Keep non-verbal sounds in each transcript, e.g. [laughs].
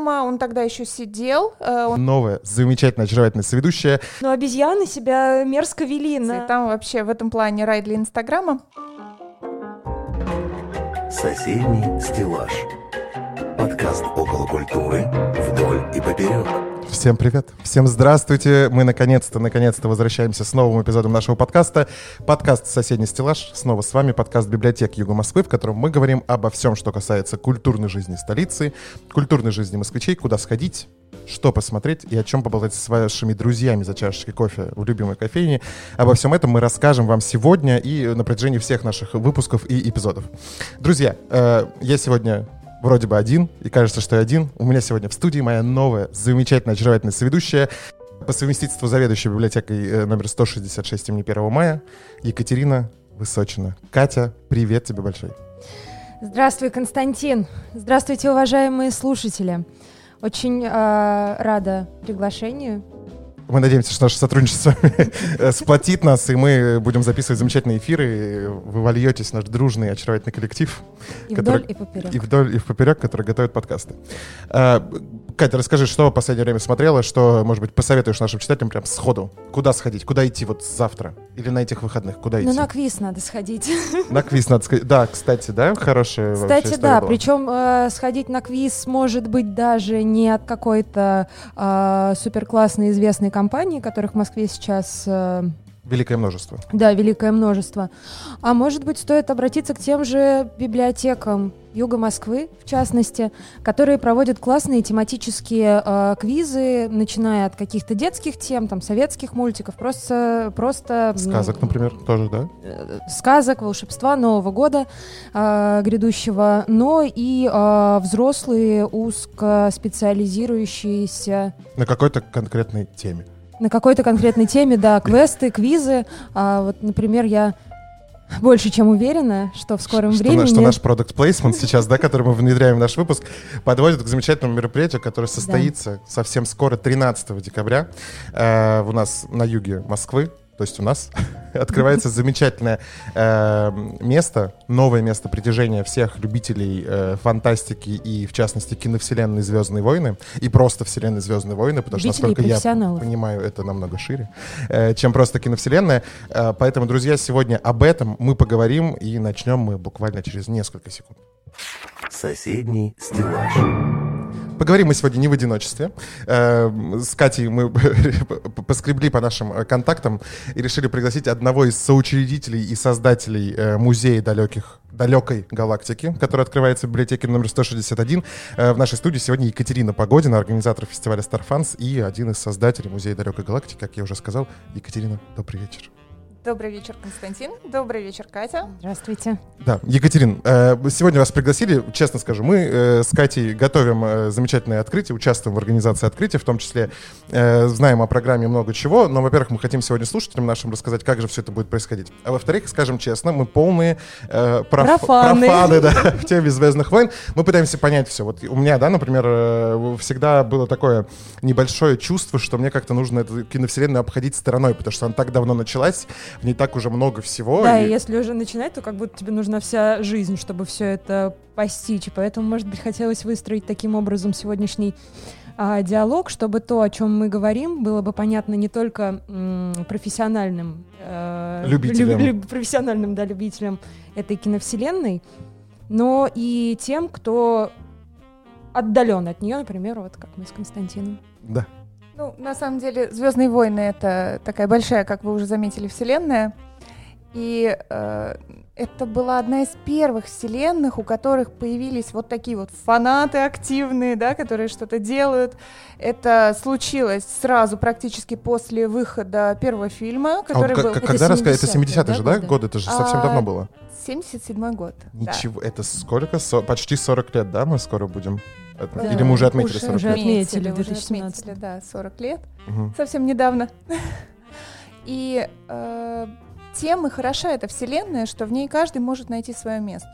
Инстаграма, он тогда еще сидел. э, он- Новая, замечательная, очаровательная соведущая. Но обезьяны себя мерзко вели И на... там вообще в этом плане рай для Инстаграма. Соседний стеллаж. Подкаст около культуры вдоль и поперек. Всем привет, всем здравствуйте. Мы наконец-то, наконец-то возвращаемся с новым эпизодом нашего подкаста. Подкаст «Соседний стеллаж». Снова с вами подкаст библиотек Юга Москвы, в котором мы говорим обо всем, что касается культурной жизни столицы, культурной жизни москвичей, куда сходить, что посмотреть и о чем поболтать с вашими друзьями за чашечкой кофе в любимой кофейне. Обо всем этом мы расскажем вам сегодня и на протяжении всех наших выпусков и эпизодов. Друзья, э, я сегодня вроде бы один, и кажется, что я один. У меня сегодня в студии моя новая, замечательная, очаровательная соведущая, по совместительству заведующей библиотекой э, номер 166 имени 1 мая, Екатерина Высочина. Катя, привет тебе большой. Здравствуй, Константин. Здравствуйте, уважаемые слушатели. Очень э, рада приглашению. Мы надеемся, что наше сотрудничество [laughs] э, сплотит нас, и мы будем записывать замечательные эфиры. и Вы вольетесь в наш дружный, очаровательный коллектив. И Который- вдоль, и поперек. И вдоль, и в поперек, который готовит подкасты. Катя, расскажи, что в последнее время смотрела, что, может быть, посоветуешь нашим читателям прям сходу? Куда сходить? Куда идти вот завтра? Или на этих выходных? Куда идти? Ну, на квиз надо сходить. [laughs] На квиз надо сказать. Да, кстати, да, хорошая Кстати, да, была. причем э, сходить на квиз может быть даже не от какой-то э, суперклассной известной компании, которых в Москве сейчас э, Великое множество. Да, великое множество. А может быть, стоит обратиться к тем же библиотекам Юга Москвы, в частности, которые проводят классные тематические э, квизы, начиная от каких-то детских тем, там, советских мультиков, просто... просто Сказок, например, тоже, да? э, сказок, волшебства Нового года э, грядущего, но и э, взрослые, узкоспециализирующиеся На какой-то конкретной теме. На какой-то конкретной теме, да, квесты, квизы. А, вот, например, я больше чем уверена, что в скором что, времени... что наш продукт плейсмент сейчас, да, который мы внедряем в наш выпуск, подводит к замечательному мероприятию, которое состоится совсем скоро, 13 декабря, э, у нас на юге Москвы, то есть у нас [laughs] открывается замечательное э, место, новое место притяжения всех любителей э, фантастики и, в частности, киновселенной «Звездные войны» и просто вселенной «Звездные войны», потому что, насколько я понимаю, это намного шире, э, чем просто киновселенная. Э, Поэтому, друзья, сегодня об этом мы поговорим и начнем мы буквально через несколько секунд. Соседний стеллаж. Поговорим мы сегодня не в одиночестве. Э, С Катей мы [laughs] поскребли по нашим э, контактам и решили пригласить одного из соучредителей и создателей э, музея далеких далекой галактики, который открывается в библиотеке номер 161. Э, В нашей студии сегодня Екатерина Погодина, организатор фестиваля Starfans и один из создателей музея далекой галактики, как я уже сказал. Екатерина, добрый вечер. Добрый вечер, Константин. Добрый вечер, Катя. Здравствуйте. Да, Екатерин, э, сегодня вас пригласили, честно скажу, мы э, с Катей готовим э, замечательное открытие, участвуем в организации открытия, в том числе знаем о программе много чего, но, во-первых, мы хотим сегодня слушателям нашим рассказать, как же все это будет происходить. А во-вторых, скажем честно, мы полные проф- Профаны. профаны, да, [laughs] в теме «Звездных войн». Мы пытаемся понять все. Вот у меня, да, например, всегда было такое небольшое чувство, что мне как-то нужно эту киновселенную обходить стороной, потому что она так давно началась, в ней так уже много всего. Да, и- и если уже начинать, то как будто тебе нужна вся жизнь, чтобы все это постичь. И поэтому, может быть, хотелось выстроить таким образом сегодняшний а, диалог, чтобы то, о чем мы говорим, было бы понятно не только м, профессиональным э, Любителям. люб- профессиональным да, любителям этой киновселенной, но и тем, кто отдален от нее, например, вот как мы с Константином. Да. Ну, на самом деле, Звездные войны это такая большая, как вы уже заметили, вселенная. И э, это была одна из первых вселенных, у которых появились вот такие вот фанаты активные, да, которые что-то делают. Это случилось сразу, практически после выхода первого фильма, А который вот был... к- это когда рассказать? Это 70-е, 70-е же, да, да, годы? Это же совсем А, давно было. 77 год. да. Ничего, это сколько? Со- почти 40 лет, да, мы скоро будем? Это- Да, Или мы уже отметили Уже 40 уже лет? отметили в уже 2017. отметили, да, 40 лет. Мгм. совсем недавно. [laughs] И э, тем и хороша эта вселенная, что в ней каждый может найти свое место.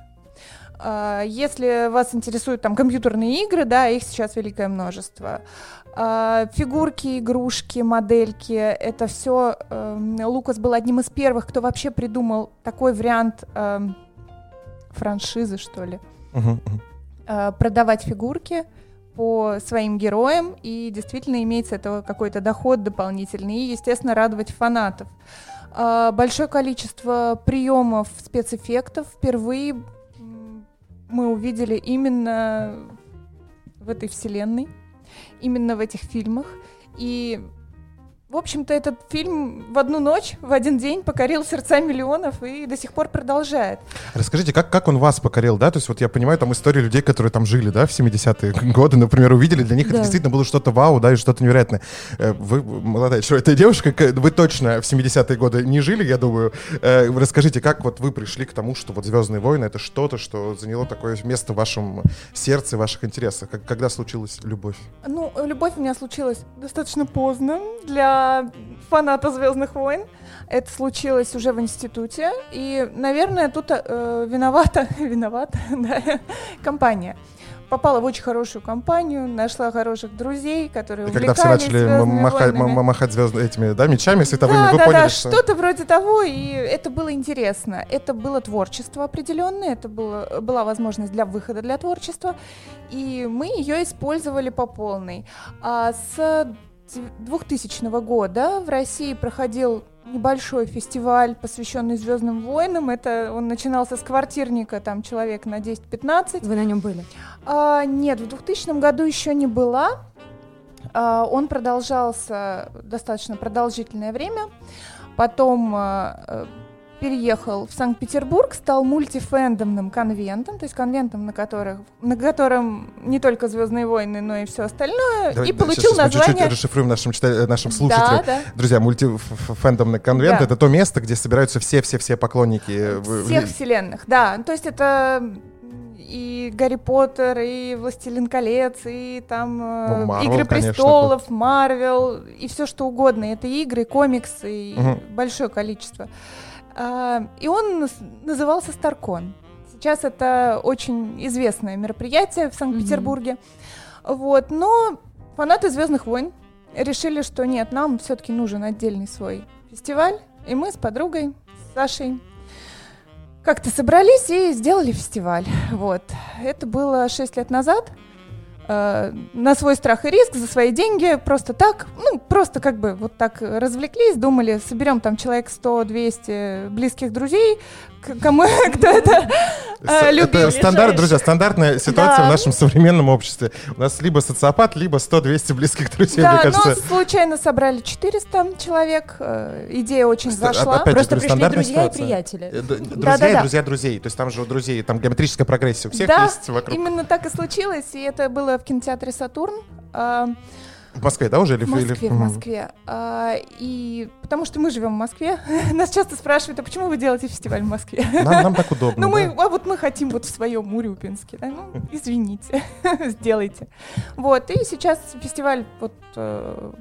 А, Если вас интересуют там компьютерные игры, да, их сейчас великое множество. А, Фигурки, игрушки, модельки, это все. Лукас был одним из первых, кто вообще придумал такой вариант эм, франшизы, что ли. Мгм, мгм. Э, Продавать фигурки по своим героям, и действительно иметь с этого какой-то доход дополнительный, и, естественно, радовать фанатов. А, большое количество приемов спецэффектов впервые мы увидели именно в этой вселенной, именно в этих фильмах. И, в общем-то, этот фильм в одну ночь, в один день покорил сердца миллионов и до сих пор продолжает. Расскажите, как, как он вас покорил, да? То есть вот я понимаю, там истории людей, которые там жили, да, в 70-е [laughs] годы, например, увидели, для них это Да. действительно было что-то вау, да, и что-то невероятное. Э, Вы, молодая человек, эта девушка, вы точно в 70-е годы не жили, я думаю. Э, Расскажите, как вот вы пришли к тому, что вот «Звездные войны» — это что-то, что заняло такое место в вашем сердце, в ваших интересах? Когда случилась любовь? Ну, любовь у меня случилась достаточно поздно для фаната Звездных войн. Это случилось уже в институте. И, наверное, тут э, виновата, [laughs] виновата, [laughs] да, компания. Попала в очень хорошую компанию, нашла хороших друзей, которые когда все начали м- «Звездными махать, войнами». м- махать звезд- этими, да, мечами световыми, Да, вы да, поняли, да, что... что-то вроде того, и это было интересно. Это было творчество определенное, это было, была возможность для выхода для творчества, и мы ее использовали по полной. А с 2000 года в России проходил небольшой фестиваль, посвященный Звездным войнам. Это он начинался с квартирника, там человек на 10-15. Вы на нем были? А, нет, в 2000 году еще не была. А, он продолжался достаточно продолжительное время. Потом а, переехал в Санкт-Петербург, стал мультифэндомным конвентом, то есть конвентом, на, которых, на котором не только Звездные войны, но и все остальное, Давай, и да, получил щас- щас мы чуть-чуть название. расшифруем нашим, чита- нашим Да, слушателям. да. Друзья, мультифэндомный конвент Да. это то место, где собираются все-все-все поклонники. э, Всех в- вселенных, да. То есть это и Гарри Поттер, и Властелин колец, и там э, Ну, Marvel, Игры конечно, престолов, Марвел, и все что угодно. Это игры, комиксы, и большое количество. А, и он назывался Старкон. Сейчас это очень известное мероприятие в Санкт-Петербурге. Вот, но фанаты Звездных войн решили, что нет, нам все-таки нужен отдельный свой фестиваль. И мы с подругой, с Сашей, как-то собрались и сделали фестиваль. Вот. Это было 6 лет назад. Э, на свой страх и риск, за свои деньги, просто так, ну, просто как бы вот так развлеклись, думали, соберем там человек 100-200 близких друзей, кому, [laughs] кто это э, любит. Это стандарт, друзья, стандартная ситуация Да. в нашем современном обществе. У нас либо социопат, либо 100-200 близких друзей, Да, мне кажется. но случайно собрали 400 человек, э, идея очень Ст- зашла. опять Просто говорю, пришли друзья и ситуация. приятели. Э, д- Друзья и Да-да-да. друзья друзей. То есть там же у друзей, там геометрическая прогрессия. У всех Да, есть вокруг. Именно так и случилось, и это было в кинотеатре «Сатурн». В Москве, да, уже? Или, В Москве, или- в. Москве. А, и потому что мы живем в Москве, [laughs] нас часто спрашивают, а почему вы делаете фестиваль в Москве? Нам, нам так удобно. Ну, мы, да. а вот мы хотим вот в своем Урюпинске. Да? Ну, извините, [laughs] сделайте. Вот, и сейчас фестиваль вот э,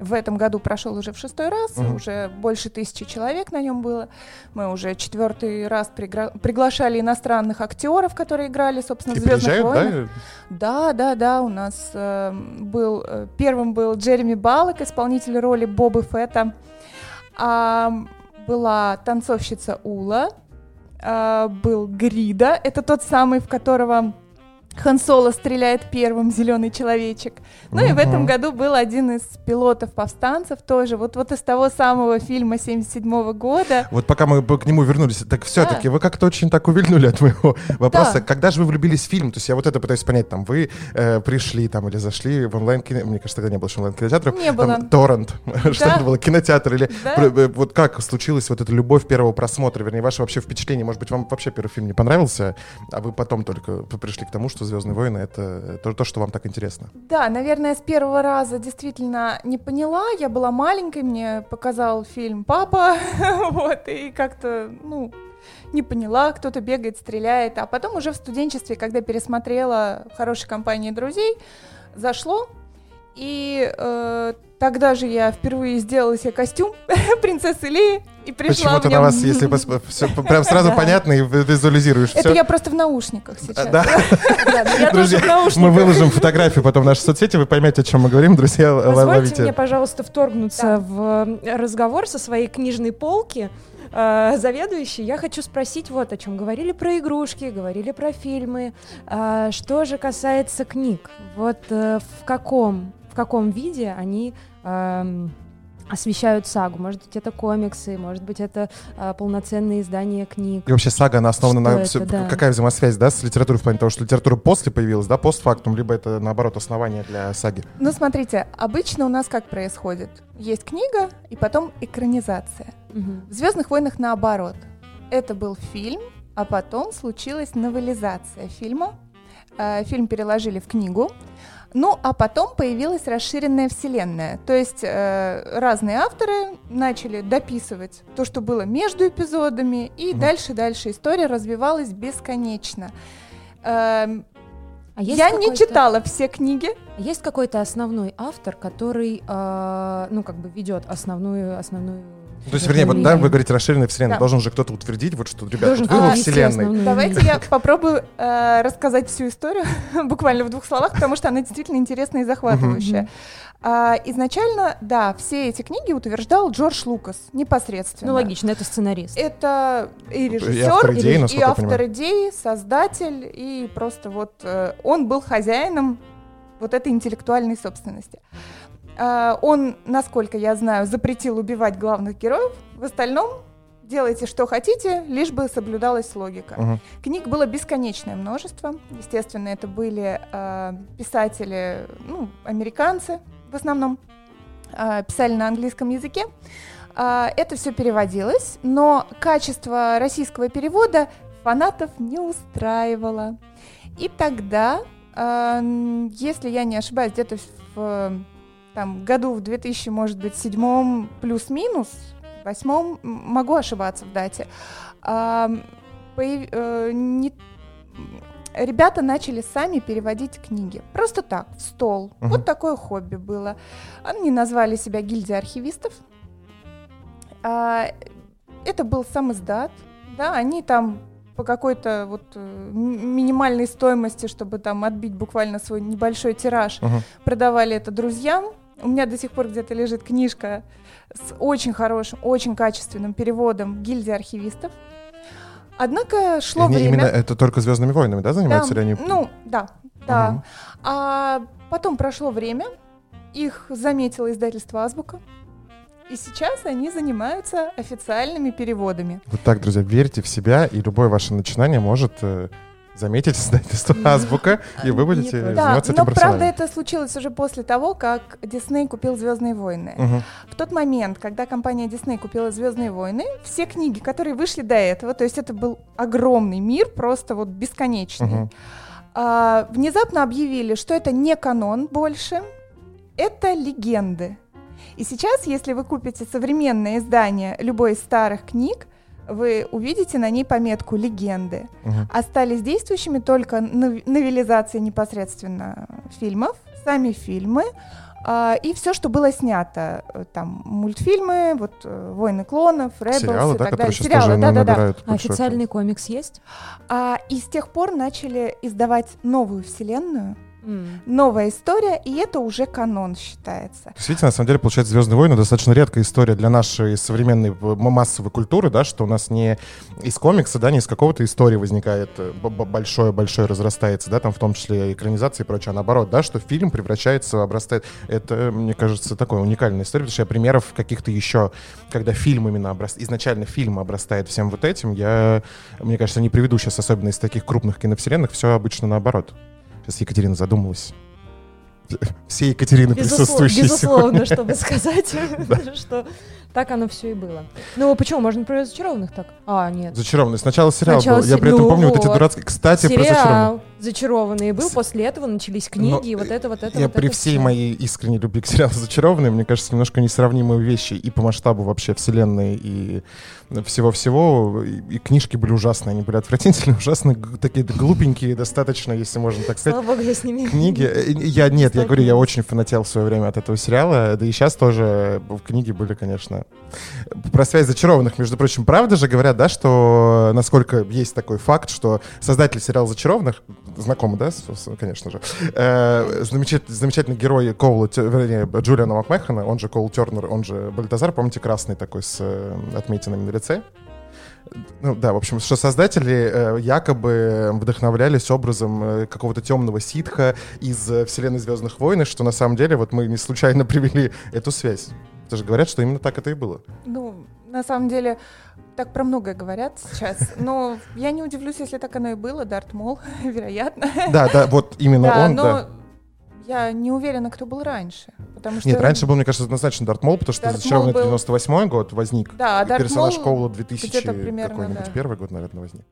в этом году прошел уже в шестой раз, Мгм. уже больше тысячи человек на нем было. Мы уже четвертый раз пригра- приглашали иностранных актеров, которые играли, собственно, в «Звездных войнах». да? Да, да, да, у нас э, был э, первым был Джереми Баллок, исполнитель роли Бобы Фетта. А, была танцовщица Ула, а, был Грида, это тот самый, в которого Хан Соло стреляет первым, зеленый человечек. Ну и в этом году был один из пилотов повстанцев тоже, вот, вот из того самого фильма 77 года. Вот пока мы к нему вернулись, так все-таки Да. вы как-то очень так увильнули от моего вопроса. Да. Когда же вы влюбились в фильм? То есть я вот это пытаюсь понять. Там вы э, пришли там или зашли в онлайн кино... Мне кажется, тогда не было еще онлайн кинотеатров. Не было. Там торрент. [laughs] Что это было? Кинотеатр или... Да. Э, Вот как случилась вот эта любовь первого просмотра? Вернее, ваше вообще впечатление. Может быть, вам вообще первый фильм не понравился, а вы потом только пришли к тому, что «Звездные войны» — это то, то, что вам так интересно. Да, наверное, с первого раза действительно не поняла. Я была маленькой, мне показал фильм папа, [laughs] вот, и как-то, ну, не поняла, кто-то бегает, стреляет. А потом уже в студенчестве, когда пересмотрела хорошей компании друзей, зашло. И э, тогда же я впервые сделала себе костюм [laughs] принцессы Леи и пришла Почему-то на вас, если пос- всё прям сразу [laughs] понятно и ви- визуализируешь Это все. я просто в наушниках сейчас. Да. [laughs] Друзья, мы выложим фотографию потом в наши соцсети, вы поймете, о чем мы говорим, друзья, Позвольте ловите. мне, пожалуйста, вторгнуться Да. в э, разговор со своей книжной полки. э, заведующий, я хочу спросить вот о чем. Говорили про игрушки, говорили про фильмы. А, что же касается книг, вот э, в каком каком виде они эм, освещают сагу. Может быть, это комиксы, может быть, это а, полноценные издания книг. И вообще сага, она основана Что на... это, всё- да. Какая взаимосвязь, да, с литературой в плане того, что литература после появилась, да, постфактум, либо это, наоборот, основание для саги? Ну, смотрите, обычно у нас как происходит? Есть книга и потом экранизация. Мгм. В Звездных войнах наоборот. Это был фильм, а потом случилась новелизация фильма. Э, Фильм переложили в книгу. Ну, а потом появилась расширенная вселенная. То есть э, разные авторы начали дописывать то, что было между эпизодами, и Мгм. дальше-дальше история развивалась бесконечно. Эм, А есть Я не читала все книги. Есть какой-то основной автор, который, а, ну, как бы ведет основную, основную... То есть, вернее, вот, да, вы говорите расширенная вселенная, Да. должен же кто-то утвердить, вот что, ребят, Должен вот вы во провести вселенной. Давайте я попробую э, рассказать всю историю [laughs] буквально в двух словах, потому что она действительно интересная и захватывающая. А, изначально, да, все эти книги утверждал Джордж Лукас непосредственно. Ну, логично, это сценарист. Это и И режиссер, автор идеи, и, я автор идеи, создатель, и просто вот э, он был хозяином вот этой интеллектуальной собственности. А, он, насколько я знаю, запретил убивать главных героев. В остальном делайте, что хотите, лишь бы соблюдалась логика. Мгм. Книг было бесконечное множество. Естественно, это были э, писатели, ну, американцы в основном, э, писали на английском языке. А, это все переводилось, но качество российского перевода фанатов не устраивало. И тогда, э, если я не ошибаюсь, где-то в э, там, году в 2000, может быть, седьмом плюс-минус, восьмом, могу ошибаться в дате, а, появ- э, не- ребята начали сами переводить книги. Просто так, в стол. Мгм. Вот такое хобби было. Они назвали себя гильдия архивистов. А, это был сам издат. Да, они там по какой-то вот э, минимальной стоимости, чтобы там отбить буквально свой небольшой тираж, Мгм. продавали это друзьям. У меня до сих пор где-то лежит книжка с очень хорошим, очень качественным переводом гильдии архивистов. Однако шло Они время. именно это только Звездными войнами, да, занимаются Да, или они? Ну, да, да. Мгм. А потом прошло время, их заметило издательство Азбука, и сейчас они занимаются официальными переводами. Вот так, друзья, верьте в себя, и любое ваше начинание может э, заметить [laughs] издательство Азбука, и вы Не будете. Да, заниматься но этим правда профессионально. это случилось уже после того, как Дисней купил Звездные войны. Мгм. В тот момент, когда компания Disney купила Звездные войны, все книги, которые вышли до этого, то есть это был огромный мир, просто вот бесконечный, Мгм. а, внезапно объявили, что это не канон больше, это легенды. И сейчас, если вы купите современное издание любой из старых книг, вы увидите на ней пометку «Легенды». Мгм. Остались действующими только нов- новелизации непосредственно фильмов, сами фильмы, а, и все, что было снято. Э, Там мультфильмы, вот э, «Войны клонов», «Ребелс» Сериалы, и да, так которые далее. сейчас Сериалы, тоже на- да-да-да. набирают А большой официальный комикс есть? А, и с тех пор начали издавать новую вселенную, Новая история, и это уже канон считается. Видите, на самом деле, получается, «Звездные войны» достаточно редкая история для нашей современной э, массовой культуры, да, что у нас не из комикса, да, не из какого-то истории возникает э, большое-большое разрастается, да, там в том числе экранизации и прочее, а наоборот, да, что фильм превращается, обрастает. Это, мне кажется, такая уникальная история, потому что я примеров каких-то еще, когда фильм именно обрастает, изначально фильм обрастает всем вот этим, я, мне кажется, не приведу сейчас, особенно из таких крупных киновселенных, все обычно наоборот. Сейчас Екатерина задумалась. [laughs] Все Екатерины Безуслов- присутствующие Безусловно, сегодня. чтобы сказать, [laughs] [laughs] что так оно все и было. Ну, почему? Можно про разочарованных так? А, нет. Зачарованный. Сначала сериал Сначала был. Я при этом ну помню вот эти дурацкие... Кстати, про зачарованный. Сериал «Зачарованные» был, после этого начались книги, и вот это, вот это, Я при всей моей искренней любви к сериалу «Зачарованные», мне кажется, немножко несравнимые вещи и по масштабу вообще вселенной, и всего-всего. И, и книжки были ужасные, они были отвратительные, [laughs] ужасные, такие глупенькие достаточно, если можно так сказать. Слава богу, я с ними Книги, э, я нет, я говорю, я очень фанател в свое время от этого сериала, да и сейчас тоже в книге были, конечно. Про связь зачарованных, между прочим, правда же говорят, да, что насколько есть такой факт, что создатель сериала «Зачарованных», знакомый, да, конечно же, э, замечательный, герой Коула, вернее, Джулиана Макмехана, он же Коул Тернер, он же Бальтазар, помните, красный такой с э, отметинами на лице? Ну да, в общем, что создатели э, якобы вдохновлялись образом э, какого-то темного ситха из э, вселенной Звездных войн, что на самом деле вот мы не случайно [laughs] привели эту связь. Это же говорят, что именно так это и было. Ну, на самом деле, так про многое говорят сейчас. Но я не удивлюсь, если так оно и было. Дарт Мол, [laughs] вероятно. Да, да, вот именно Да, он, но да. я не уверена, кто был раньше. Потому что... Нет, раньше был, мне кажется, однозначно Дарт Мол, потому что зачарованный был- 98 год возник. Да, и Дарт персонаж Мол Коула 2000 где-то примерно, какой-нибудь да. первый год, наверное, возник.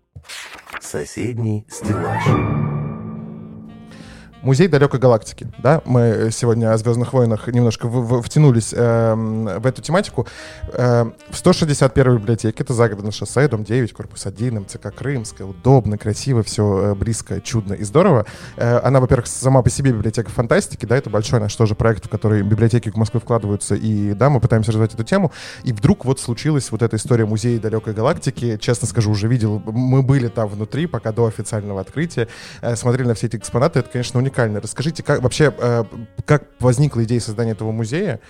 Соседний стеллаж. Музей далекой галактики, да, мы сегодня о Звездных войнах немножко в- в- втянулись эм, в эту тематику. Эм, в 161 библиотеке, это загородное шоссе, дом 9, корпус 1, МЦК Крымская, удобно, красиво, все близко, чудно и здорово. Э, она, во-первых, сама по себе библиотека фантастики, да, это большой наш тоже проект, в который библиотеки Москвы вкладываются, и да, мы пытаемся развивать эту тему. И вдруг вот случилась вот эта история музея далекой галактики. Честно скажу, уже видел, мы были там внутри, пока до официального открытия, э, смотрели на все эти экспонаты, это, конечно, уникально. Расскажите, как вообще, э, как возникла идея создания этого музея,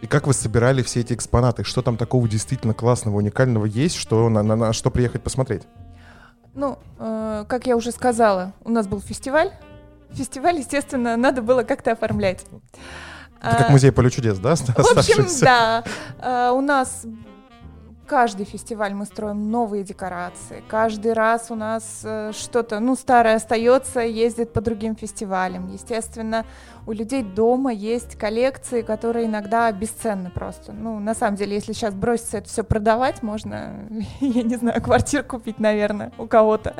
и как вы собирали все эти экспонаты? Что там такого действительно классного, уникального есть, что на, на- на что приехать посмотреть? Ну, э, как я уже сказала, у нас был фестиваль. Фестиваль, естественно, надо было как-то оформлять. Это как А, музей поле чудес, да? В общем, да. А, У нас каждый фестиваль мы строим новые декорации. Каждый раз у нас э, что-то, ну, старое остается, ездит по другим фестивалям. Естественно, у людей дома есть коллекции, которые иногда бесценны просто. Ну, на самом деле, если сейчас броситься это все продавать, можно, [laughs] я не знаю, квартиру купить, наверное, у кого-то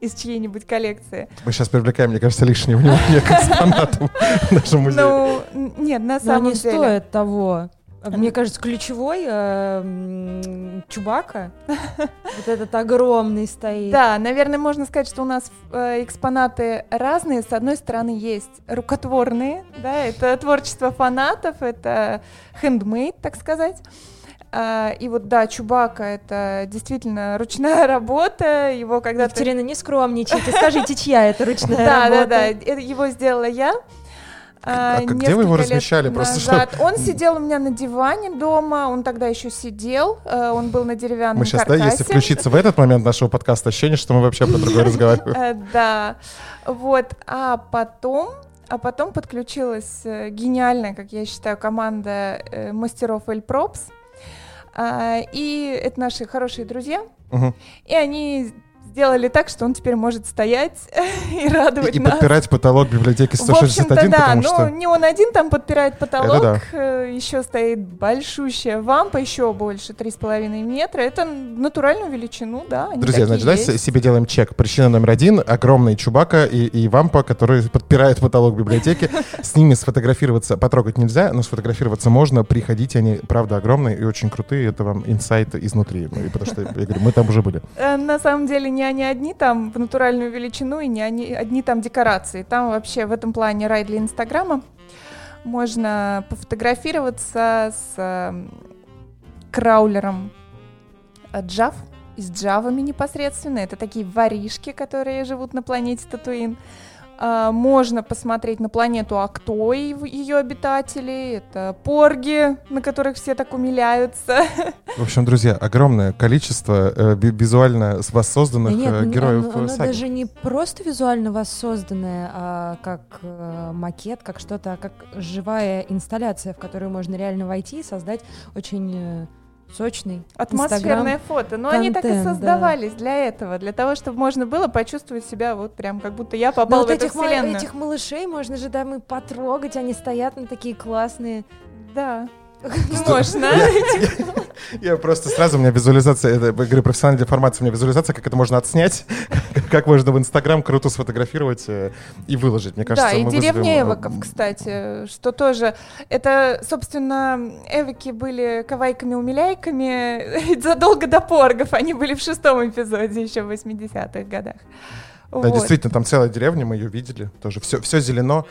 из чьей-нибудь коллекции. Мы сейчас привлекаем, мне кажется, лишнее внимание к экспонатам в нашем музее. Ну, нет, на Но самом они деле. стоят того. Мне кажется, ключевой э, Чубака, [laughs] вот этот огромный стоит. Да, наверное, можно сказать, что у нас э, экспонаты разные. С одной стороны, есть рукотворные, да, это творчество фанатов, это хендмейд, так сказать. А, и вот, да, Чубака — это действительно ручная [laughs] работа, его когда-то... Екатерина, не скромничайте, скажите, чья это ручная Да, да, работа? да, это его сделала я. А как- где вы его размещали? Просто назад. Он сидел у меня на диване дома, он тогда еще сидел, э, он был на деревянном Мы сейчас, да, каркасе. если включиться в этот момент нашего подкаста, ощущение, что мы вообще по другой [laughs] разговариваем. Э, Да, вот, а потом, а потом подключилась э, гениальная, как я считаю, команда мастеров Эль Пропс, А, и это наши хорошие друзья, и они сделали так, что он теперь может стоять [laughs] и радовать И, и нас. подпирать потолок библиотеки В общем-то, 161, да, потому но что... не он один там подпирает потолок, да. э, еще стоит большущая вампа, еще больше, 3,5 метра. Это натуральную величину, да. Друзья, значит, да, есть. с- себе делаем чек. Причина номер один — огромный Чубака и, и Вампа, который подпирает потолок библиотеки. [laughs] С ними сфотографироваться, потрогать нельзя, но сфотографироваться можно. Приходите, они, правда, огромные и очень крутые. Это вам инсайт изнутри. Ну, и потому что, я говорю, мы там уже были. Э, На самом деле не они одни там в натуральную величину и не они одни там декорации. Там вообще в этом плане рай для Инстаграма. Можно пофотографироваться с э, краулером э, Джав, с джавами непосредственно. Это такие воришки, которые живут на планете Татуин. А, Можно посмотреть на планету Акто и в- ее обитатели. Это порги, на которых все так умиляются. [laughs] В общем, друзья, огромное количество э, ви- визуально с- воссозданных Да нет, э, героев оно, оно саги. даже не просто визуально воссозданное, а как э, макет, как что-то, как живая инсталляция, в которую можно реально войти и создать очень сочный Атмосферное Инстаграм. фото. Но они так и контент, да. создавались для этого, для того, чтобы можно было почувствовать себя вот прям как будто я Но попала вот в эту этих, вселенную. этих малышей можно же там и потрогать, они стоят на такие классные. Да. Можно. [laughs] Я просто сразу, у меня визуализация, это, я говорю, профессиональная деформация, у меня визуализация, как это можно отснять, [laughs] как можно в Инстаграм круто сфотографировать э, и выложить. Мне кажется, Да, и деревня э, Эвоков, кстати, что тоже... Это, собственно, Эвоки были кавайками-умиляйками [laughs] задолго до поргов. Они были в шестом эпизоде еще в 80-х годах. Да, Вот. действительно, там целая деревня, мы ее видели. Тоже все, все зелено,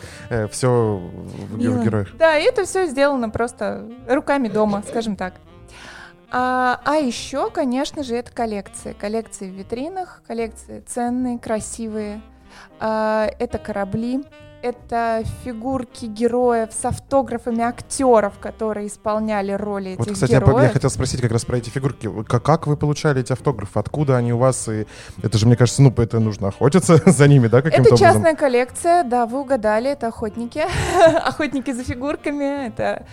все в Мило. героях. Да, и это все сделано просто руками дома, скажем так. А, а еще, конечно же, это коллекции. Коллекции в витринах, коллекции ценные, красивые. А, это корабли, это фигурки героев с автографами актеров, которые исполняли роли этих Вот, кстати, я, по- героев. я хотел спросить как раз про эти фигурки. Как, как вы получали эти автографы? Откуда они у вас? И это же, мне кажется, ну, это нужно охотиться [laughs] за ними, да, каким-то Это образом? частная коллекция, да, вы угадали, это охотники, [laughs] охотники за фигурками, это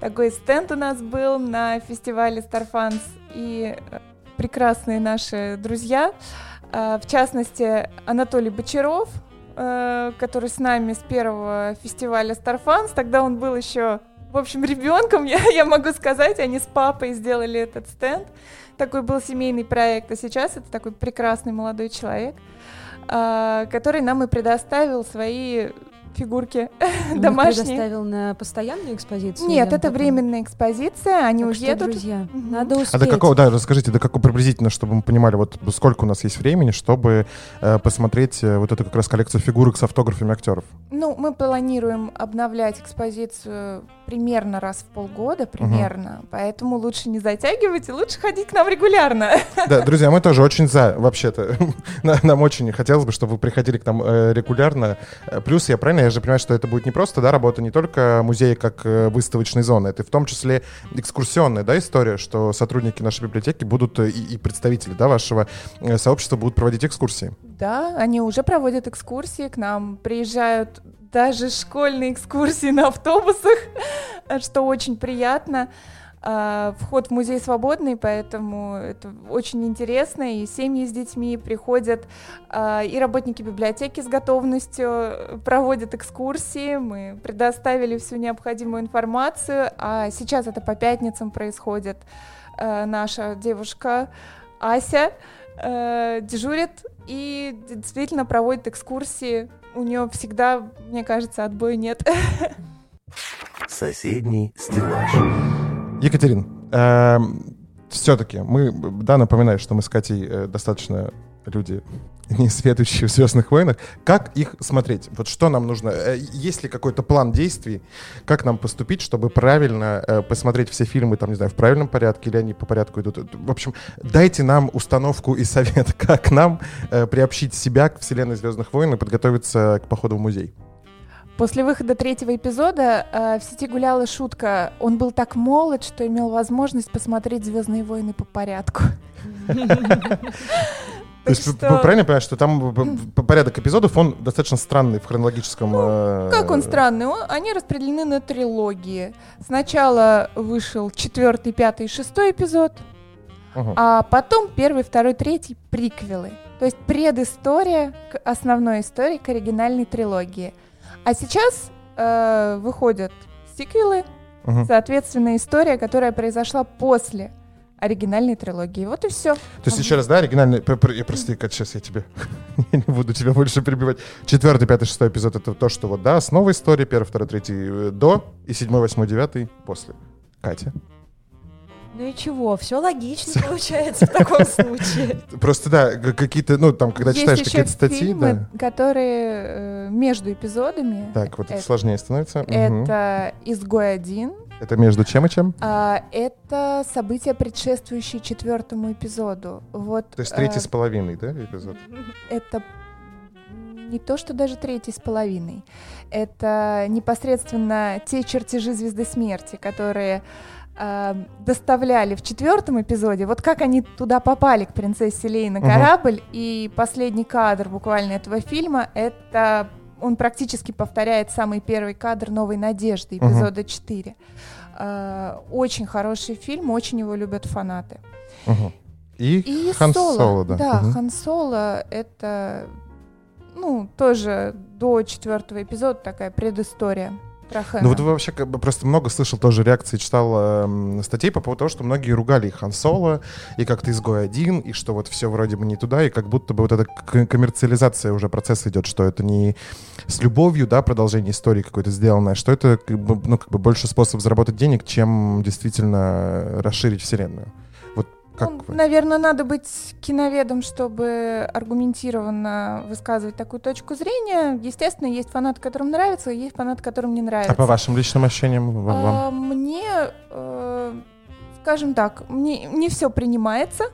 такой стенд у нас был на фестивале Starfans, и э, прекрасные наши друзья, э, в частности, Анатолий Бочаров, э, который с нами с первого фестиваля Starfans, тогда он был еще, в общем, ребенком, [laughs] я, я могу сказать, они с папой сделали этот стенд, такой был семейный проект, а сейчас это такой прекрасный молодой человек, а, который нам и предоставил свои фигурки [laughs] Он их домашние. предоставил на постоянную экспозицию? Нет, это потом? временная экспозиция, они Так что, уедут. друзья, Мгм. надо успеть. А до какого, да, расскажите, до какого приблизительно, чтобы мы понимали, вот сколько у нас есть времени, чтобы э, посмотреть э, вот эту как раз коллекцию фигурок с автографами актеров? Ну, мы планируем обновлять экспозицию примерно раз в полгода, примерно, поэтому лучше не затягивать и лучше ходить к нам регулярно. [laughs] Да, друзья, мы тоже очень за, вообще-то. [laughs] На- Нам очень хотелось бы, чтобы вы приходили к нам э, регулярно. Э, Плюс, я правильно, я же понимаю, что это будет не просто, да, работа не только музея как э, выставочной зоны, это в том числе экскурсионная, да, история, что сотрудники нашей библиотеки будут и, и представители, да, вашего сообщества будут проводить экскурсии. Да, они уже проводят экскурсии к нам, приезжают даже школьные экскурсии на автобусах, что очень приятно. А, Вход в музей свободный, поэтому это очень интересно. И семьи с детьми приходят, а, и работники библиотеки с готовностью проводят экскурсии. Мы предоставили всю необходимую информацию, а сейчас это по пятницам происходит. А, Наша девушка Ася э, дежурит и действительно проводит экскурсии. У нее всегда, мне кажется, отбоя нет. Соседний стеллаж. Екатерин, все-таки мы, да, напоминаю, что мы с Катей э, достаточно люди [laughs] не следующие в Звездных войнах. Как их смотреть? Вот что нам нужно? Э, Есть ли какой-то план действий? Как нам поступить, чтобы правильно э, посмотреть все фильмы, там, не знаю, в правильном порядке, или они по порядку идут? В общем, дайте нам установку и совет, [laughs] как нам э, приобщить себя к вселенной Звездных войн и подготовиться к походу в музей. После выхода третьего эпизода э, в сети гуляла шутка. Он был так молод, что имел возможность посмотреть Звездные войны по порядку. [laughs] То есть вы правильно понимаете, что там порядок эпизодов, он достаточно странный в хронологическом... э, Ну, Как он странный? Он- Они распределены на трилогии. Сначала вышел четвертый, пятый, шестой эпизод, Мгм. а потом первый, второй, третий приквелы. То есть предыстория к основной истории, к оригинальной трилогии. А сейчас э, выходят сиквелы, Мгм. соответственно, история, которая произошла после оригинальной трилогии. Вот и все. То есть еще раз, да, оригинальный... Прости, Кать, сейчас я тебе... [laughs] я не буду тебя больше перебивать. Четвертый, пятый, шестой эпизод — это то, что вот, да, основа истории, первый, второй, третий э, до, и седьмой, восьмой, девятый после. Катя? Ну и чего, все логично получается в таком [laughs] случае. Просто, да, какие-то, ну, там, когда Есть читаешь какие-то статьи, фильмы, да. которые э, между эпизодами. Так, вот это сложнее становится. Это «Изгой один», Это между чем и чем? а, это события, предшествующие четвертому эпизоду. Вот, То есть третий э, с половиной, да, эпизод? это не то, что даже третий с половиной. Это непосредственно те чертежи Звезды Смерти, которые э, доставляли в четвертом эпизоде. Вот как они туда попали к принцессе Лей на корабль. И последний кадр буквально этого фильма это он практически повторяет самый первый кадр Новой надежды эпизода 4. Э, очень хороший фильм, очень его любят фанаты. Мгм. И, И Хан Соло. Соло, да. Да, Мгм. Хан Соло это, ну, тоже до четвертого эпизода такая предыстория про. Ну вот вообще как бы просто много слышал тоже реакции, читал эм, статей по поводу того, что многие ругали и Хан Соло, и как-то изгой один, и что вот все вроде бы не туда, и как будто бы вот эта коммерциализация уже процесса идет, что это не с любовью, да, продолжение истории какой-то сделанное, что это как бы, ну, как бы больше способ заработать денег, чем действительно расширить вселенную. Вот Как Ну, вы? Наверное, надо быть киноведом, чтобы аргументированно высказывать такую точку зрения. Естественно, есть фанаты, которым нравится, и есть фанаты, которым не нравится. А по вашим личным ощущениям вам? вам? А, Мне, э, скажем так, мне не все принимается,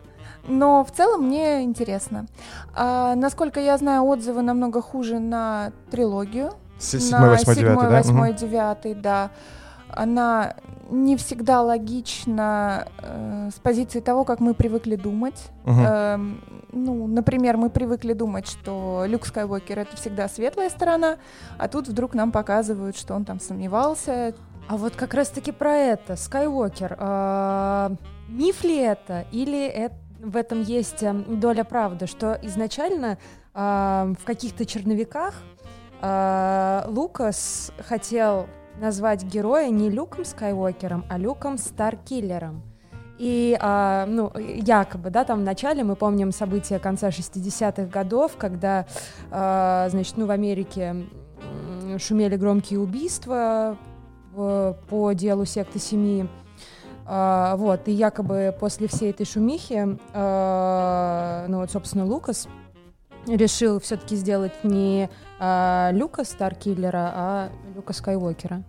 но в целом мне интересно. А, насколько я знаю, отзывы намного хуже на трилогию. С- Седьмой, восьмой, девятый, седьмой, да? восьмой, Мгм. девятый, да. Она не всегда логична э, с позиции того, как мы привыкли думать. Мгм. Эм, ну, например, мы привыкли думать, что Люк Скайуокер это всегда светлая сторона, а тут вдруг нам показывают, что он там сомневался. А вот как раз-таки про это, Скайуокер, а, миф ли это, или это- в этом есть эм, доля правды, что изначально а, в каких-то черновиках а, Лукас хотел назвать героя не Люком Скайуокером, а Люком Старкиллером. И, а, ну, якобы, да, там в начале мы помним события конца 60-х годов, когда, а, значит, ну, в Америке шумели громкие убийства в- по делу секты семьи. А, вот, и якобы после всей этой шумихи, а, ну вот, собственно, Лукас решил все-таки сделать не а, Люка Старкиллера, а Люка Скайуокера.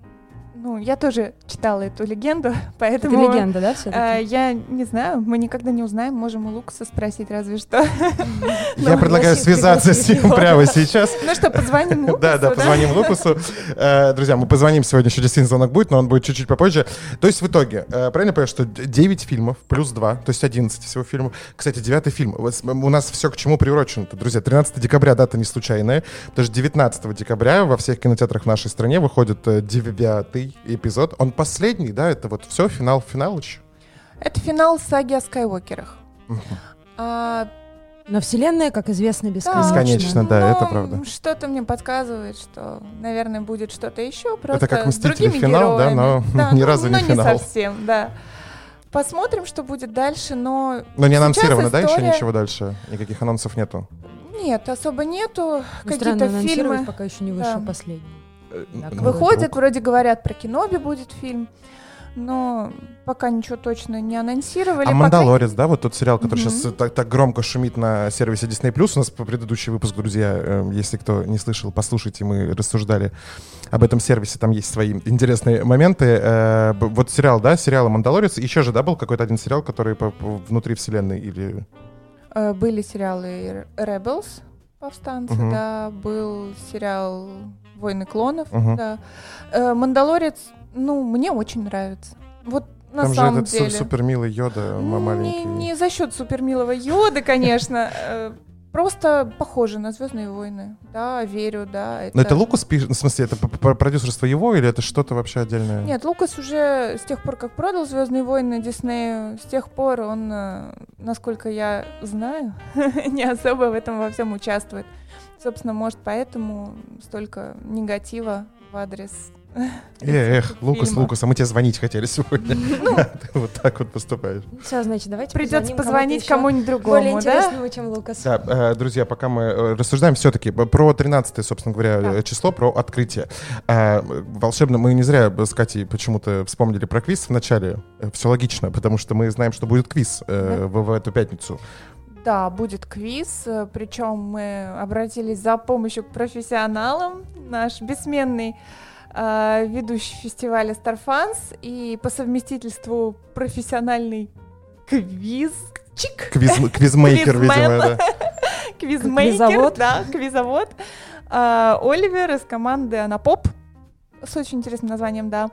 Ну, я тоже читала эту легенду, [laughs] поэтому... Это легенда, да, все э, Я не знаю, мы никогда не узнаем, можем у Лукаса спросить разве что. [laughs] Я предлагаю связаться с ним прямо сейчас. [laughs] Ну что, позвоним Лукасу, Да, да, позвоним Лукасу. Э, друзья, мы позвоним сегодня, еще действительно звонок будет, но он будет чуть-чуть попозже. То есть в итоге, э, правильно понимаю, что 9 фильмов плюс 2, то есть 11 всего фильмов. Кстати, 9 фильм. У нас все к чему приурочено-то, друзья. 13 декабря дата не случайная, потому что 19 декабря во всех кинотеатрах в нашей стране выходит э, 9 эпизод. Он последний, да? Это вот все, финал, финалыч? Это финал саги о Скайуокерах. а, но вселенная, как известно, бесконечна. Бесконечно, да, Но это правда. Что-то мне подсказывает, что, наверное, будет что-то еще. Просто это как «Мстители» финал, да, но да, [laughs] ну, ни разу не ну, финал. не совсем, да. Посмотрим, что будет дальше, но... Но не анонсировано, история... да, еще ничего дальше? Никаких анонсов нету? Нет, особо нету. Ну, Какие-то фильмы... пока еще не вышел да. последний. Так, ну, выходят, вдруг. вроде говорят, про Киноби будет фильм, но пока ничего точно не анонсировали. А Пока- «Мандалорец», да, вот тот сериал, который Мгм. сейчас так, так громко шумит на сервисе Disney+. У нас по предыдущий выпуск, друзья, э, если кто не слышал, послушайте, мы рассуждали об этом сервисе, там есть свои интересные моменты. Э, Вот сериал, да, сериал «Мандалорец». Еще же, да, был какой-то один сериал, который по- по- внутри вселенной или... Э, Были сериалы Rebels, повстанцы, Мгм. да, был сериал Войны клонов, Мгм. да. Э, Мандалорец, ну, мне очень нравится. Вот на Там же самом этот су- деле. супер милый Йода Не, маленький. не за счет супермилого Йода, конечно. э, Просто похоже на Звездные войны. Да, верю, да. Но это Лукас пишет, в смысле, это продюсерство его или это что-то вообще отдельное? Нет, Лукас уже с тех пор, как продал Звездные войны Диснею, с тех пор он, э, насколько я знаю, [laughs] не особо в этом во всем участвует. Собственно, может, поэтому столько негатива в адрес. [laughs] Э, эх, Лукас, фильма. Лукас, а мы тебе звонить хотели сегодня. [laughs] Ты вот так вот поступаешь. Все, значит, давайте Придется позвонить кому-нибудь еще более другому, да? интересному, чем Лукас. Да, э, друзья, пока мы э, рассуждаем все-таки про 13 собственно говоря, Да. число, про открытие. Волшебно, мы не зря с Катей почему-то вспомнили про квиз в начале. Все логично, потому что мы знаем, что будет квиз в в эту пятницу. Да, будет квиз, э, причем мы обратились за помощью к профессионалам. Наш бессменный э, ведущий фестиваля Starfans и по совместительству профессиональный квизчик, Квиз, [laughs] квизмейкер, видимо, да. [laughs] квизмейкер, Квизовод. да, квизовод. А, Оливер из команды Анапоп с очень интересным названием, да.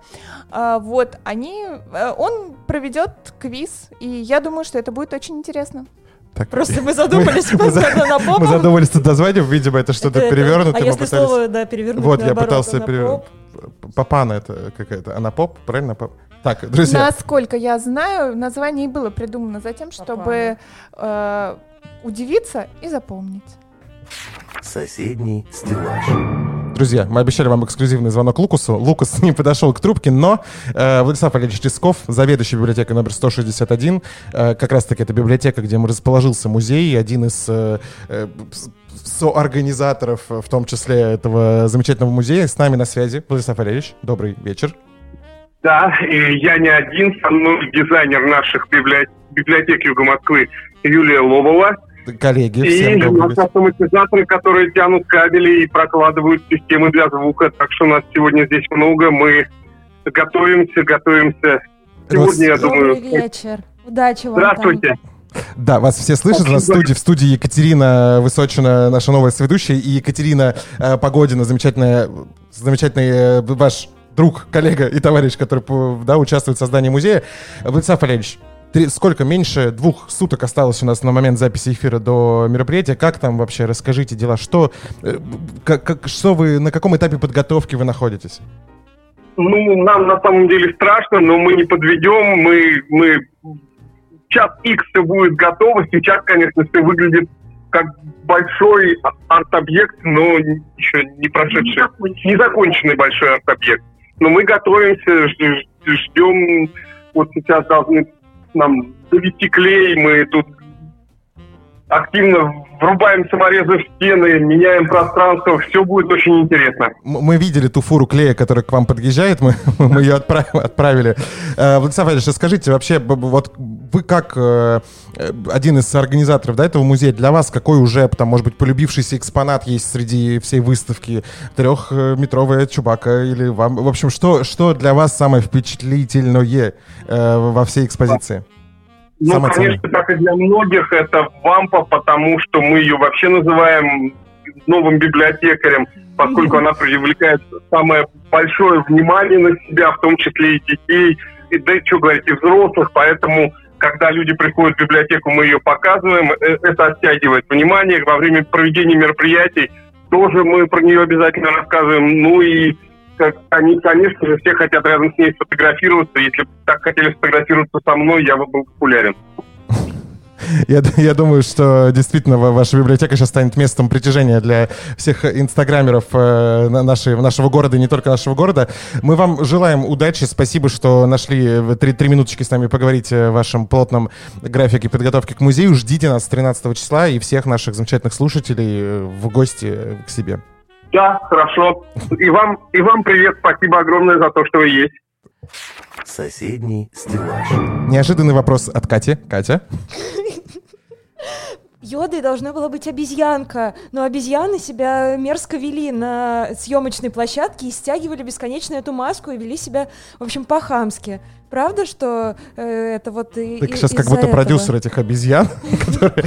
А, вот, они, э, он проведет квиз, и я думаю, что это будет очень интересно. Так, Просто [laughs] мы задумались, мы за- на Мы попу. задумались тут названием, видимо, это что-то перевернутое. А мы если пытались- слово, да, перевернуть Вот, я пытался на перевернуть. поп? Папана это какая-то. Анапоп, правильно? Пап- Так, друзья. Насколько я знаю, название и было придумано за тем, чтобы э, удивиться и запомнить. Соседний стеллаж. Друзья, мы обещали вам эксклюзивный звонок Лукасу. Лукас [laughs] не подошел к трубке, но э, Владислав Валерьевич Ческов, заведующий библиотекой номер 161, э, как раз-таки это библиотека, где расположился музей, один из э, э, соорганизаторов, в том числе этого замечательного музея, с нами на связи. Владислав Валерьевич, добрый вечер. Да, и я не один, со мной дизайнер наших библи- библиотеки Юга Москвы Юлия Лобова. Коллеги, И вечер. автоматизаторы, которые тянут кабели и прокладывают системы для звука. Так что у нас сегодня здесь много. Мы готовимся, готовимся. Сегодня, я думаю... Добрый вечер. Удачи вам Здравствуйте. там. Да, вас все слышат. У нас в студии, в студии Екатерина Высочина, наша новая соведущая, и Екатерина э, Погодина, замечательная, замечательный э, ваш друг, коллега и товарищ, который да, участвует в создании музея. Владислав Валерьевич, три- сколько меньше двух суток осталось у нас на момент записи эфира до мероприятия? Как там вообще? Расскажите дела. Что, э, как, как- что вы, на каком этапе подготовки вы находитесь? Ну, нам на самом деле страшно, но мы не подведем. Мы, мы час X все будет готово. Сейчас, конечно, все выглядит как большой арт-объект, но еще не прошедший, незаконченный большой арт-объект. Но мы готовимся, ждем. Вот сейчас должны нам довести клей, мы тут активно врубаем саморезы в стены, меняем пространство, все будет очень интересно. Мы видели ту фуру клея, которая к вам подъезжает, мы, [laughs] мы ее отправ- отправили. Э, Владислав Валерьевич, расскажите вообще, б- б- вот вы как э, э, один из организаторов да, этого музея, для вас какой уже, там, может быть, полюбившийся экспонат есть среди всей выставки? Трехметровая Чубака или вам? В общем, что, что для вас самое впечатлительное во всей экспозиции? Ну, Самое конечно, как и для многих, это вампа, потому что мы ее вообще называем новым библиотекарем, поскольку она привлекает самое большое внимание на себя, в том числе и детей, и да что говорить, и взрослых, поэтому когда люди приходят в библиотеку, мы ее показываем, э, это оттягивает внимание. Во время проведения мероприятий тоже мы про нее обязательно рассказываем. Ну и они, конечно же, все хотят рядом с ней сфотографироваться. Если бы так хотели сфотографироваться со мной, я бы был популярен. Я, я думаю, что действительно ва- ваша библиотека сейчас станет местом притяжения для всех инстаграмеров э, на- нашей, нашего города и не только нашего города. Мы вам желаем удачи. Спасибо, что нашли в три, три минуточки с нами поговорить э, в вашем плотном графике подготовки к музею. Ждите нас 13 числа и всех наших замечательных слушателей э, в гости э, к себе. Да, хорошо. И вам, и вам привет. Спасибо огромное за то, что вы есть. Соседний стеллаж. Неожиданный вопрос от Кати. Катя. Йодой должна была быть обезьянка, но обезьяны себя мерзко вели на съемочной площадке и стягивали бесконечно эту маску и вели себя, в общем, по-хамски. Правда, что э, это вот и, и- сейчас как будто этого? продюсер этих обезьян, [laughs] которые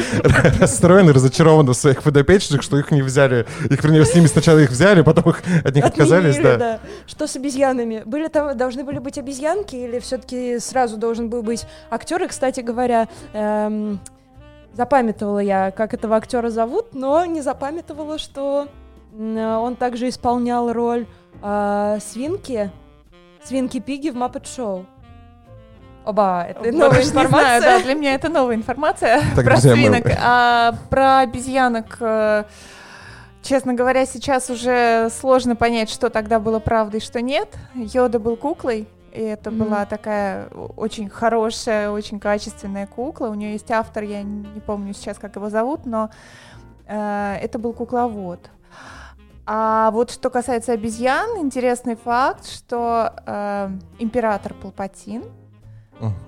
расстроены, разочарованы в своих подопечных, что их не взяли. Их, вернее, с ними сначала их взяли, потом их от них отказались, да. Что с обезьянами? Были там, должны были быть обезьянки или все-таки сразу должен был быть актер? И, кстати говоря, эм, запамятовала я, как этого актера зовут, но не запамятовала, что он также исполнял роль э, свинки, свинки Пиги в Muppet Show. Оба, это Вот новая не знаю, информация. да, для меня это новая информация Так, про друзья, мы- свинок. [laughs] А про обезьянок, э, честно говоря, сейчас уже сложно понять, что тогда было правдой, что нет. Йода был куклой, и это Мгм. была такая очень хорошая, очень качественная кукла. У нее есть автор, я не помню сейчас, как его зовут, но э, это был кукловод. А вот что касается обезьян, интересный факт, что э, император Палпатин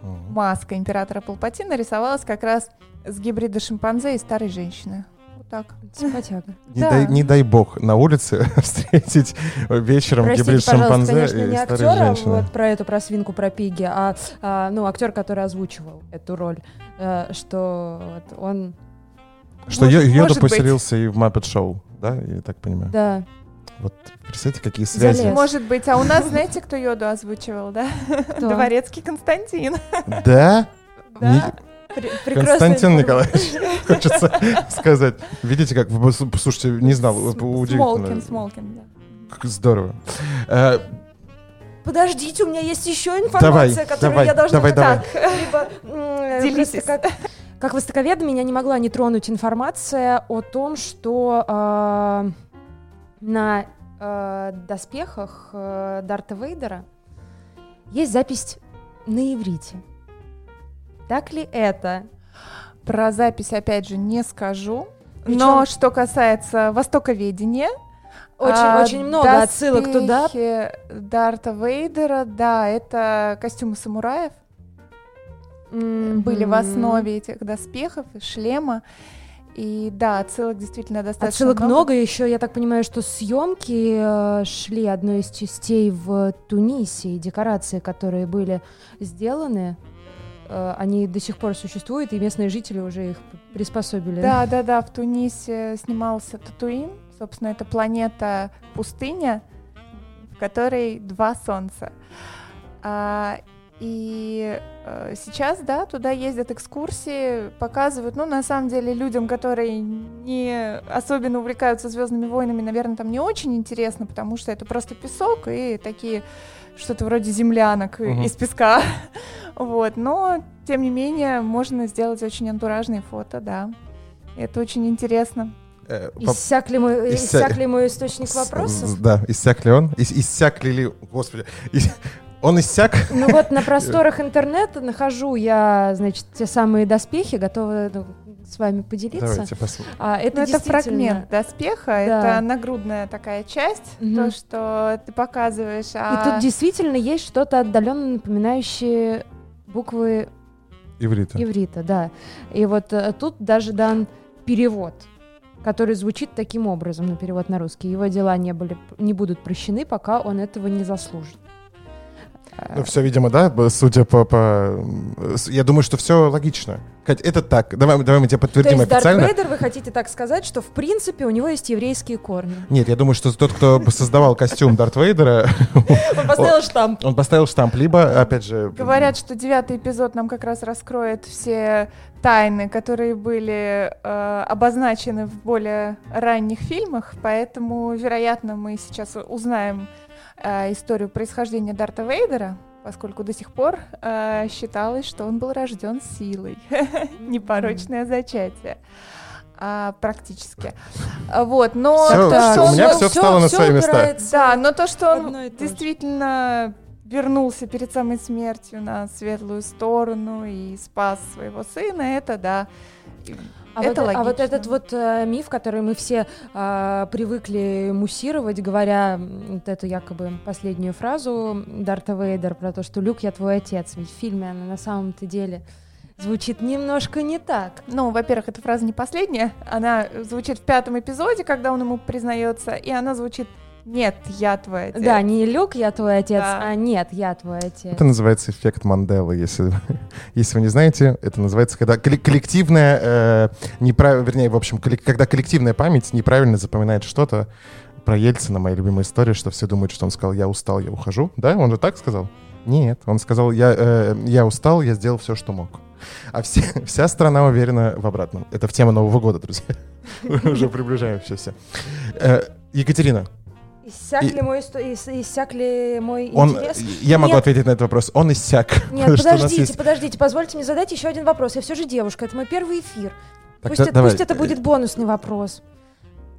Мгм. маска императора Палпатина рисовалась как раз с гибрида шимпанзе и старой женщины. Вот так. Симпатяга. Не, Да. дай, не дай бог на улице [laughs] встретить вечером Простите, гибрид шимпанзе конечно, и не старой актера, женщины. вот про эту, про свинку, про пиги, а, а, ну, актер, который озвучивал эту роль, э, что вот он, Что Может- Йо- Йода может быть. поселился и в Muppet Show, да, я так понимаю? да, Вот представьте, какие связи. Залез. Может быть, а у нас, знаете, кто Йоду озвучивал, да? кто? Дворецкий Константин. Да? Да. Не- Константин. Николаевич, [laughs] хочется сказать. Видите, как, вы- слушайте, не знал, С- удивительно. Смолкин, Смолкин, да. Как Здорово. Э, Подождите, у меня есть еще Давай, информация, которую давай, я должна давай, давай. так, либо, Делитесь. как, как востоковеда меня не могла не тронуть информация о том, что э, на э, доспехах э, Дарта Вейдера есть запись на иврите. Так ли это? Про запись, опять же, не скажу. Причем- Но что касается востоковедения, Очень, а, очень много отсылок туда. Дарта Вейдера, да, это костюмы самураев. были в основе этих доспехов и шлема. И да, отсылок действительно достаточно Отсылок много. Еще, я так понимаю, что съемки э, шли одной из частей в Тунисе, и декорации, которые были сделаны, э, они до сих пор существуют, и местные жители уже их приспособили. Да, да, да, в Тунисе снимался Татуин. Собственно, это планета пустыня, в которой два солнца. И э, сейчас, да, туда ездят экскурсии, показывают. Ну, на самом деле, людям, которые не особенно увлекаются Звездными войнами, наверное, там не очень интересно, потому что это просто песок и такие что-то вроде землянок Мгм. из песка. [laughs] Вот, но тем не менее можно сделать очень антуражные фото, да. Это очень интересно. Э, Иссяк ли мой, Исся- иссяк ли мой источник вопросов? Да, иссяк ли он? Ис- Иссяк ли ли... Господи. [laughs] ис- Он иссяк? Ну вот на [laughs] просторах интернета нахожу я, значит, те самые доспехи, готова ну, с вами поделиться. Давайте посмотрим. А, это Ну, это фрагмент доспеха, Да. это нагрудная такая часть, Мгм. то, что ты показываешь. И а- тут действительно есть что-то отдаленно напоминающее буквы Иврита. иврита, да. И вот э, тут даже дан перевод, который звучит таким образом, на перевод на русский. Его дела не, были, не будут прощены, пока он этого не заслужит. Ну, все, видимо, да, судя по... по, с- Я думаю, что все логично. Кать, это так. Давай, давай мы тебе То подтвердим есть Дарт официально. Вейдер, вы хотите так сказать, что в принципе у него есть еврейские корни? Нет, я думаю, что тот, кто создавал костюм Дарт Вейдера, [laughs] Он поставил штамп. он поставил штамп, либо, опять же... Говорят, что девятый эпизод нам как раз раскроет все тайны, которые были э, обозначены в более ранних фильмах, поэтому, вероятно, мы сейчас узнаем э, историю происхождения Дарта Вейдера, поскольку до сих пор э, считалось, что он был рожден силой, [laughs] непорочное зачатие. А, практически. Вот, но то, всё, что у он меня всё встало на свои места. Да, но то, что он действительно вернулся перед самой смертью на светлую сторону и спас своего сына, это да. А, Это вот, а вот логично. этот вот э, миф, который мы все а, привыкли муссировать, говоря вот эту якобы последнюю фразу Дарта Вейдер про то, что Люк, я твой отец. Ведь в фильме она на самом-то деле звучит немножко не так. Ну, во-первых, эта фраза не последняя. Она звучит в пятом эпизоде, когда он ему признается, и она звучит «Нет, я твой отец». Да, не Люк, я твой отец, Да. а нет, я твой отец. Это называется эффект Манделы, если, [laughs] если вы не знаете. Это называется, когда колле- коллективная, э, неправ- вернее, в общем, коллек- когда коллективная память неправильно запоминает что-то. Про Ельцина, моя любимая история, что все думают, что он сказал «я устал, я ухожу». Да, он же так сказал? Нет, он сказал «я, э, я устал, я сделал все, что мог». А все, [laughs] вся страна уверена в обратном. Это в тему Нового года, друзья. [laughs] Уже приближаемся все. Э, Екатерина, Иссяк И- ли мой, иссяк ли мой он, интерес? я могу Нет. ответить на этот вопрос. Он иссяк. [laughs] Нет, подождите, есть- подождите, позвольте мне задать еще один вопрос. Я все же девушка, это мой первый эфир. Так, Пусть, да- это, давай. пусть это будет бонусный вопрос.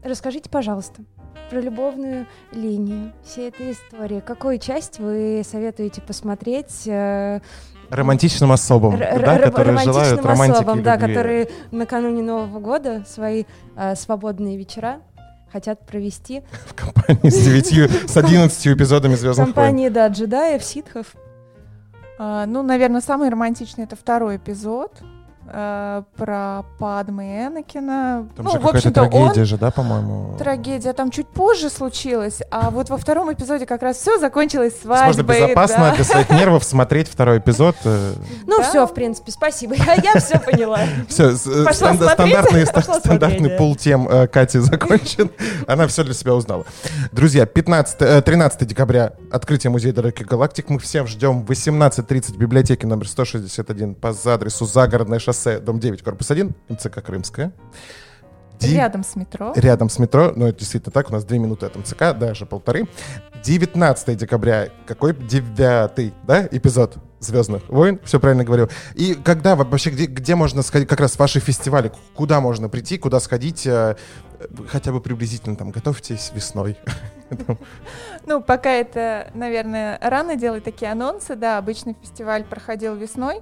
Расскажите, пожалуйста, про любовную линию всей этой истории. Какую часть вы советуете посмотреть э, Романтичным особам, р- да, р- которые желают романтики особам, да, которые накануне Нового года свои э, свободные вечера хотят провести [laughs] В компании с девятью, с одиннадцатью эпизодами в «Звездных войн». компании, да, джедаев, ситхов. А, ну, наверное, самый романтичный это второй эпизод э, про Падме и Энакина. Там ну, же в какая-то общем-то, он трагедия же, да, по-моему? Трагедия там чуть позже случилась, а вот во втором эпизоде как раз все закончилось есть Можно свадьбой. безопасно да. для своих нервов смотреть второй эпизод. э, [laughs] Ну Да. все, в принципе, спасибо. [laughs] Я, я все поняла. Все, э, стандартный, пул тем э, Кати [laughs] закончен. Она все для себя узнала. Друзья, 15, э, 13 декабря открытие Музея далеких галактик. Мы всем ждем в 18.30 в библиотеке номер 161 по адресу Загородное шоссе, дом 9, корпус 1, МЦК Крымская. Ди- Рядом с метро. рядом с метро, ну это действительно так, у нас две минуты от МЦК, даже полторы. 19 декабря, какой девятый, да, эпизод Звездных войн, все правильно говорю. И когда вообще, где, где можно сходить, как раз ваши фестивали, куда можно прийти, куда сходить, э, хотя бы приблизительно там, готовьтесь весной. Ну, пока это, наверное, рано делать такие анонсы. Да, обычно фестиваль проходил весной.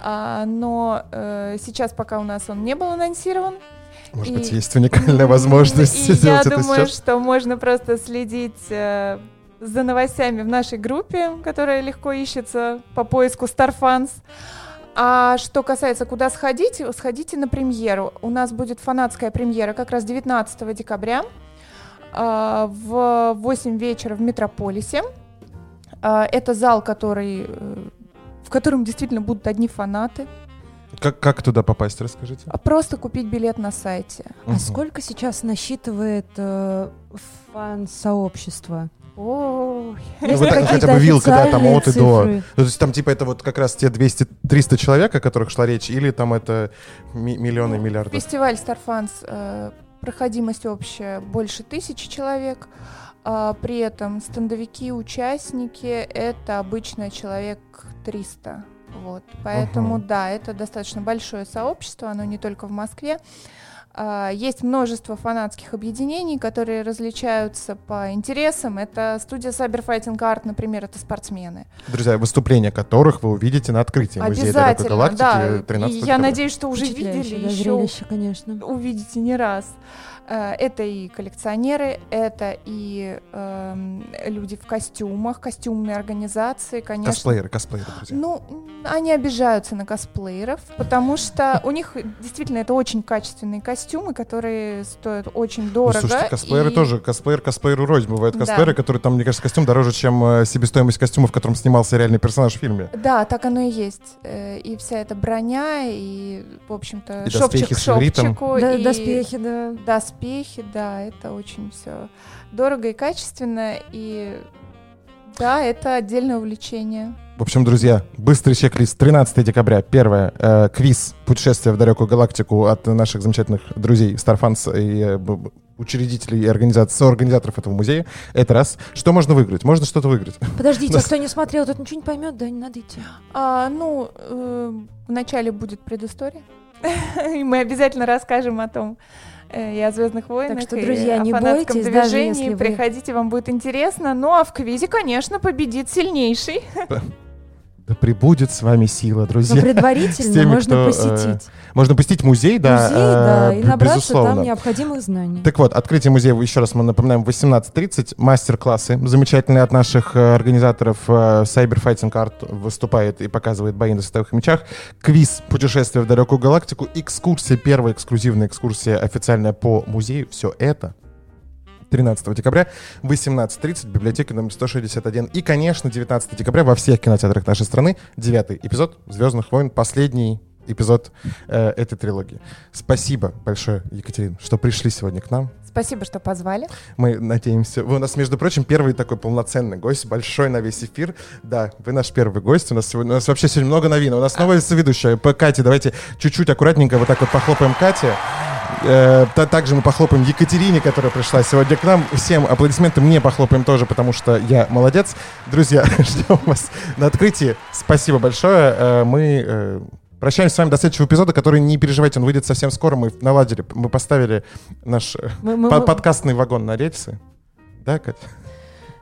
А, но э, сейчас пока у нас он не был анонсирован. Может И- быть, есть уникальная [laughs] возможность И сделать я это думаю, сейчас. что можно просто следить э, за новостями в нашей группе, которая легко ищется по поиску Starfans. А что касается, куда сходить, сходите на премьеру. У нас будет фанатская премьера как раз 19 декабря а, в 8 вечера в Метрополисе. А, Это зал, который, э, в котором действительно будут одни фанаты. Как, как туда попасть, расскажите. А Просто купить билет на сайте. А Мгм. сколько сейчас насчитывает э, фан-сообщество? Ой. Ну, вот так хотя бы вилка, да, там от и до. Ну, то есть там типа это вот как раз те 200-300 человек, о которых шла речь, или там это ми- миллионы, миллиарды? Фестиваль Starfans, э, проходимость общая больше тысячи человек. а при этом стендовики, участники это обычно человек 300. Вот. Поэтому, Ага. да, это достаточно большое сообщество, оно не только в Москве. А, Есть множество фанатских объединений, которые различаются по интересам. Это студия Cyber Fighting Art, например, это спортсмены. Друзья, выступления которых вы увидите на открытии Музея Далекой Обязательно, Галактики да. 13 И я надеюсь, что уже видели да, еще зрелище, конечно. увидите не раз. Э, Это и коллекционеры, это и эм, люди в костюмах, костюмные организации, конечно. Косплееры, косплееры, друзья. Ну, они обижаются на косплееров, потому что у них действительно это очень качественные костюмы, которые стоят очень Ну, дорого. слушайте, косплееры и- тоже, косплеер косплееру рознь. Бывают Да. косплееры, которые там, мне кажется, костюм дороже, чем э, себестоимость костюма, в котором снимался реальный персонаж в фильме. Да, так оно и есть. Э, И вся эта броня, и, в общем-то, И шовчик к шовчику. Да, и Доспехи, да. Доспехи, да, это очень все дорого и качественно. И да, это отдельное увлечение. В общем, друзья, быстрый чек-лист. 13 декабря, первое, э, квиз «Путешествие в далекую галактику» от наших замечательных друзей Starfans и э, учредителей и организаций, соорганизаторов этого музея. Это раз. Что можно выиграть? Можно что-то выиграть. Подождите, [laughs] а кто не смотрел, тот ничего не поймет, да, не надо идти. А, ну, э, вначале будет предыстория. [laughs] И мы обязательно расскажем о том, и о Звездных войнах, что, и друзья, о не фанатском бойтесь, даже движении. если вы- Приходите, вам будет интересно. Ну, а в квизе, конечно, победит сильнейший. Да прибудет с вами сила, Но друзья. Ну, предварительно [laughs] теми, можно кто, э, посетить Можно посетить музей, да, музей, да, э, и набраться безусловно. там необходимых знаний. Так вот, открытие музея, еще раз мы напоминаем, в 18.30, мастер-классы замечательные от наших э, организаторов. э, Cyber Fighting Art выступает и показывает бои на световых мечах. Квиз «Путешествие в далекую галактику», экскурсия, первая эксклюзивная экскурсия официальная по музею. Все это 13 декабря в 18.30 в библиотеке номер 161. И, конечно, 19 декабря во всех кинотеатрах нашей страны девятый эпизод «Звездных войн», последний эпизод э, этой трилогии. Спасибо большое, Екатерина, что пришли сегодня к нам. Спасибо, что позвали. Мы надеемся. Вы у нас, между прочим, первый такой полноценный гость, большой на весь эфир. Да, вы наш первый гость. У нас сегодня, у нас вообще сегодня много новин. У нас новая соведущая по Кате. Давайте чуть-чуть аккуратненько вот так вот похлопаем Кате. Э, та- также мы похлопаем Екатерине, которая пришла сегодня к нам. Всем аплодисменты. Мне похлопаем тоже, потому что я молодец. Друзья, [laughs] ждем вас на открытии. Спасибо большое. Э, мы э, прощаемся с вами до следующего эпизода, который, не переживайте, он выйдет совсем скоро. Мы наладили, мы поставили наш Мы- мы- под- подкастный вагон на рельсы. Да, Катя?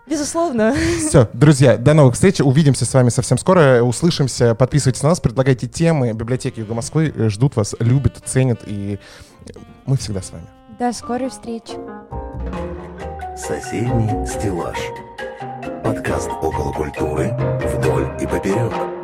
Безусловно. [laughs] Все, друзья, до новых встреч. Увидимся с вами совсем скоро. Услышимся. Подписывайтесь на нас, предлагайте темы. Библиотеки Юга Москвы ждут вас, любят, ценят. И мы всегда с вами. До скорой встречи. Соседний стеллаж. Подкаст около культуры вдоль и поперек.